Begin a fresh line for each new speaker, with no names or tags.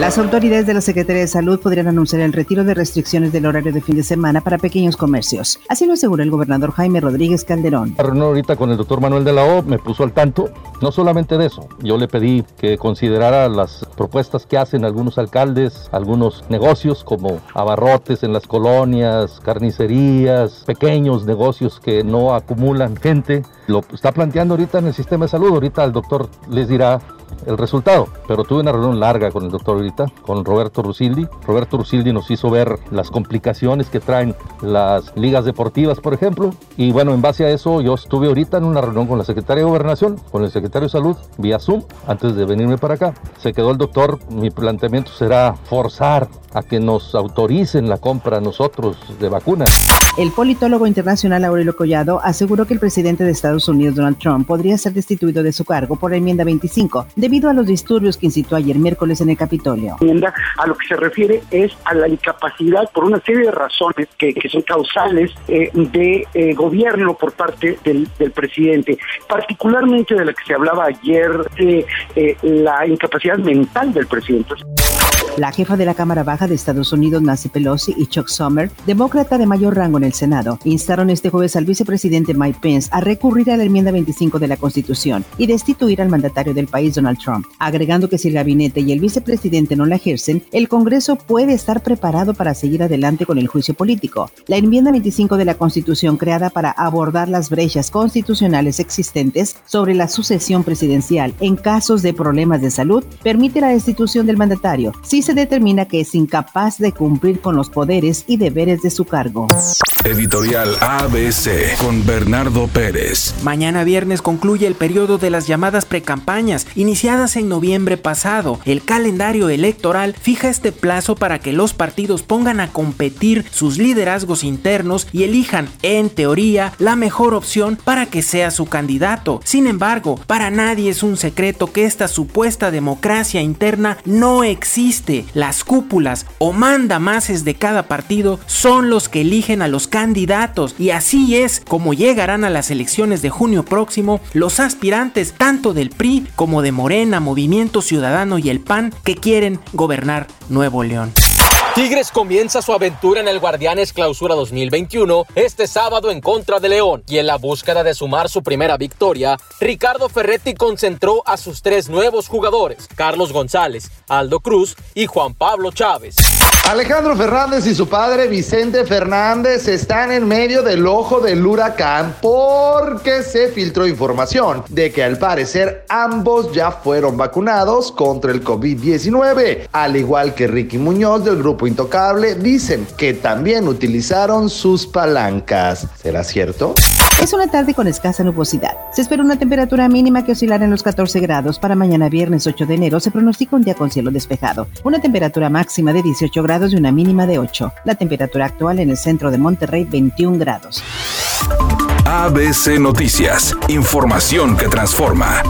Las autoridades de la Secretaría de Salud podrían anunciar el retiro de restricciones del horario de fin de semana para pequeños comercios. Así lo asegura el gobernador Jaime Rodríguez Calderón.
La reunión ahorita con el doctor Manuel de la O me puso al tanto, no solamente de eso, yo le pedí que considerara las propuestas que hacen algunos alcaldes, algunos negocios como abarrotes en las colonias, carnicerías, pequeños negocios que no acumulan gente. Lo está planteando ahorita en el sistema de salud, ahorita el doctor les dirá el resultado. Pero tuve una reunión larga con el doctor ahorita, con Roberto Rusildi. Roberto Rusildi nos hizo ver las complicaciones que traen las ligas deportivas, por ejemplo. Y bueno, en base a eso, yo estuve ahorita en una reunión con la secretaria de Gobernación, con el secretario de Salud, vía Zoom, antes de venirme para acá. Se quedó el doctor, mi planteamiento será forzar a que nos autoricen la compra a nosotros de vacunas.
El politólogo internacional Aurelio Collado aseguró que el presidente de Estados Unidos, Donald Trump, podría ser destituido de su cargo por la enmienda 25, debido a los disturbios que incitó ayer miércoles en el Capitolio.
A lo que se refiere es a la incapacidad por una serie de razones que, son causales eh, de eh, gobierno por parte del, presidente, particularmente de la que se hablaba ayer de eh, la incapacidad mental del presidente.
La jefa de la Cámara Baja de Estados Unidos, Nancy Pelosi, y Chuck Schumer, demócrata de mayor rango en el Senado, instaron este jueves al vicepresidente Mike Pence a recurrir a la enmienda 25 de la Constitución y destituir al mandatario del país, Donald Trump, agregando que si el gabinete y el vicepresidente no la ejercen, el Congreso puede estar preparado para seguir adelante con el juicio político. La enmienda 25 de la Constitución, creada para abordar las brechas constitucionales existentes sobre la sucesión presidencial en casos de problemas de salud, permite la destitución del mandatario si se determina que es incapaz de cumplir con los poderes y deberes de su cargo.
Editorial ABC con Bernardo Pérez.
Mañana viernes concluye el periodo de las llamadas precampañas, iniciadas en noviembre pasado. El calendario electoral fija este plazo para que los partidos pongan a competir sus liderazgos internos y elijan, en teoría, la mejor opción para que sea su candidato. Sin embargo, para nadie es un secreto que esta supuesta democracia interna no existe. Las cúpulas o mandamases de cada partido son los que eligen a los candidatos y así es como llegarán a las elecciones de junio próximo los aspirantes tanto del PRI como de Morena, Movimiento Ciudadano y el PAN que quieren gobernar Nuevo León.
Tigres comienza su aventura en el Guardianes Clausura 2021 este sábado en contra de León y en la búsqueda de sumar su primera victoria, Ricardo Ferretti concentró a sus tres nuevos jugadores, Carlos González, Aldo Cruz y Juan Pablo Chávez.
Alejandro Fernández y su padre Vicente Fernández están en medio del ojo del huracán porque se filtró información de que al parecer ambos ya fueron vacunados contra el COVID-19, al igual que Ricky Muñoz del grupo Intocable, dicen que también utilizaron sus palancas. ¿Será cierto?
Es una tarde con escasa nubosidad. Se espera una temperatura mínima que oscilará en los 14 grados. Para mañana viernes 8 de enero se pronostica un día con cielo despejado. Una temperatura máxima de 18 grados y una mínima de 8. La temperatura actual en el centro de Monterrey 21 grados.
ABC Noticias. Información que transforma.